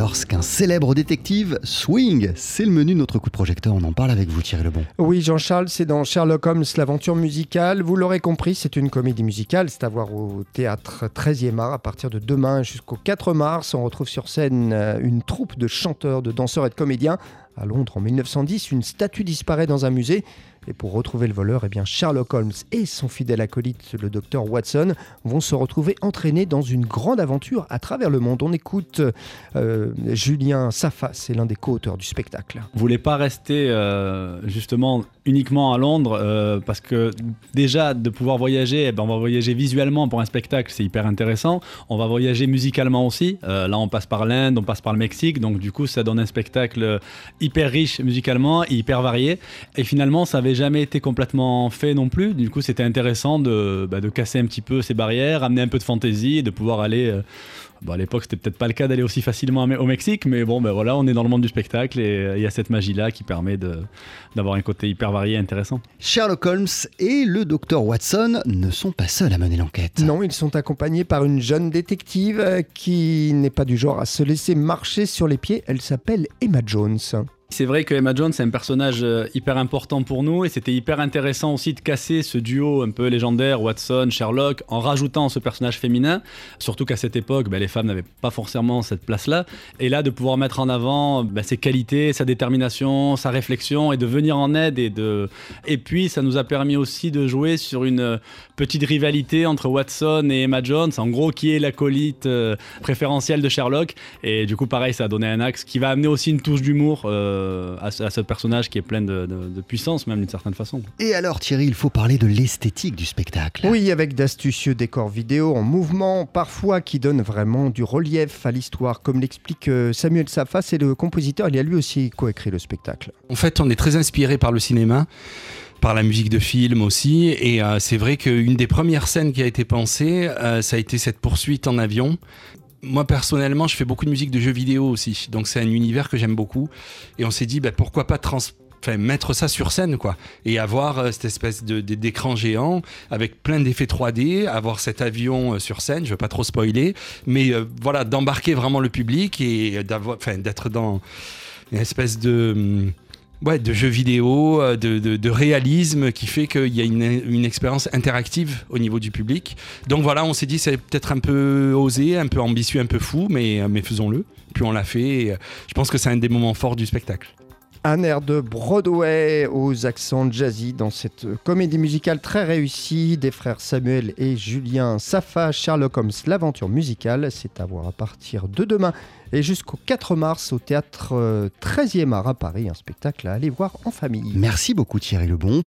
lorsqu'un célèbre détective swing. C'est le menu de notre coup de projecteur. On en parle avec vous, Thierry Lebon. Oui, Jean-Charles, c'est dans Sherlock Holmes, l'aventure musicale. Vous l'aurez compris, c'est une comédie musicale. C'est à voir au théâtre 13e art à partir de demain jusqu'au 4 mars. On retrouve sur scène euh, une troupe de chanteurs, de danseurs et de comédiens. À Londres, en 1910, une statue disparaît dans un musée. Et pour retrouver le voleur, eh bien Sherlock Holmes et son fidèle acolyte, le docteur Watson, vont se retrouver entraînés dans une grande aventure à travers le monde. On écoute euh, Julien Safa, c'est l'un des co-auteurs du spectacle. Vous voulez pas rester euh, justement uniquement à Londres euh, parce que déjà de pouvoir voyager, eh ben, on va voyager visuellement pour un spectacle, c'est hyper intéressant. On va voyager musicalement aussi. là, on passe par l'Inde, on passe par le Mexique, donc du coup, ça donne un spectacle hyper riche musicalement, hyper varié. Et finalement, ça avait jamais été complètement fait non plus. Du coup, c'était intéressant de, bah, de, casser un petit peu ces barrières, amener un peu de fantaisie et de pouvoir aller. Euh, à l'époque, c'était peut-être pas le cas d'aller aussi facilement au Mexique, mais bon, ben voilà, on est dans le monde du spectacle et euh, il y a cette magie-là qui permet d'avoir un côté hyper varié et intéressant. Sherlock Holmes et le docteur Watson ne sont pas seuls à mener l'enquête. Non, ils sont accompagnés par une jeune détective euh, qui n'est pas du genre à se laisser marcher sur les pieds. Elle s'appelle Emma Jones. C'est vrai que Emma Jones est un personnage euh, hyper important pour nous et c'était hyper intéressant aussi de casser ce duo un peu légendaire Watson, Sherlock en rajoutant ce personnage féminin. Surtout qu'à cette époque, bah, les femmes n'avaient pas forcément cette place-là. Et là, de pouvoir mettre en avant bah, ses qualités, sa détermination, sa réflexion et de venir en aide. Et, de... et puis, ça nous a permis aussi de jouer sur une petite rivalité entre Watson et Emma Jones, en gros, qui est l'acolyte euh, préférentielle de Sherlock. Et du coup, pareil, ça a donné un axe qui va amener aussi une touche d'humour. Euh, euh, à, ce personnage qui est plein de, puissance, même d'une certaine façon. Et alors Thierry, il faut parler de l'esthétique du spectacle. Oui, avec d'astucieux décors vidéo en mouvement, parfois qui donnent vraiment du relief à l'histoire, comme l'explique euh, Samuel Safa, c'est le compositeur, il a lui aussi coécrit le spectacle. En fait, on est très inspiré par le cinéma par la musique de film aussi. Et euh, c'est vrai qu'une des premières scènes qui a été pensée, ça a été cette poursuite en avion moi personnellement, je fais beaucoup de musique de jeux vidéo aussi, donc c'est un univers que j'aime beaucoup. Et on s'est dit, bah, pourquoi pas mettre ça sur scène quoi. Et avoir euh, cette espèce de d'écran géant avec plein d'effets 3D avoir cet avion euh, sur scène. Je veux pas trop spoiler. Mais euh, voilà d'embarquer vraiment le public et d'avoir d'être dans une espèce de hum, ouais, de jeux vidéo, euh, de, de, réalisme qui fait qu'il y a une, une, expérience interactive au niveau du public. Donc voilà, on s'est dit c'est peut-être un peu osé, un peu ambitieux, un peu fou, mais, mais faisons-le. Puis on l'a fait. Et euh, je pense que c'est un des moments forts du spectacle. Un air de Broadway aux accents jazzy dans cette comédie musicale très réussie des frères Samuel et Julien Safa, Sherlock Holmes, l'aventure musicale. C'est à voir à partir de demain et jusqu'au 4 mars au théâtre 13e euh, art à Paris, un spectacle à aller voir en famille. Merci beaucoup Thierry Lebon.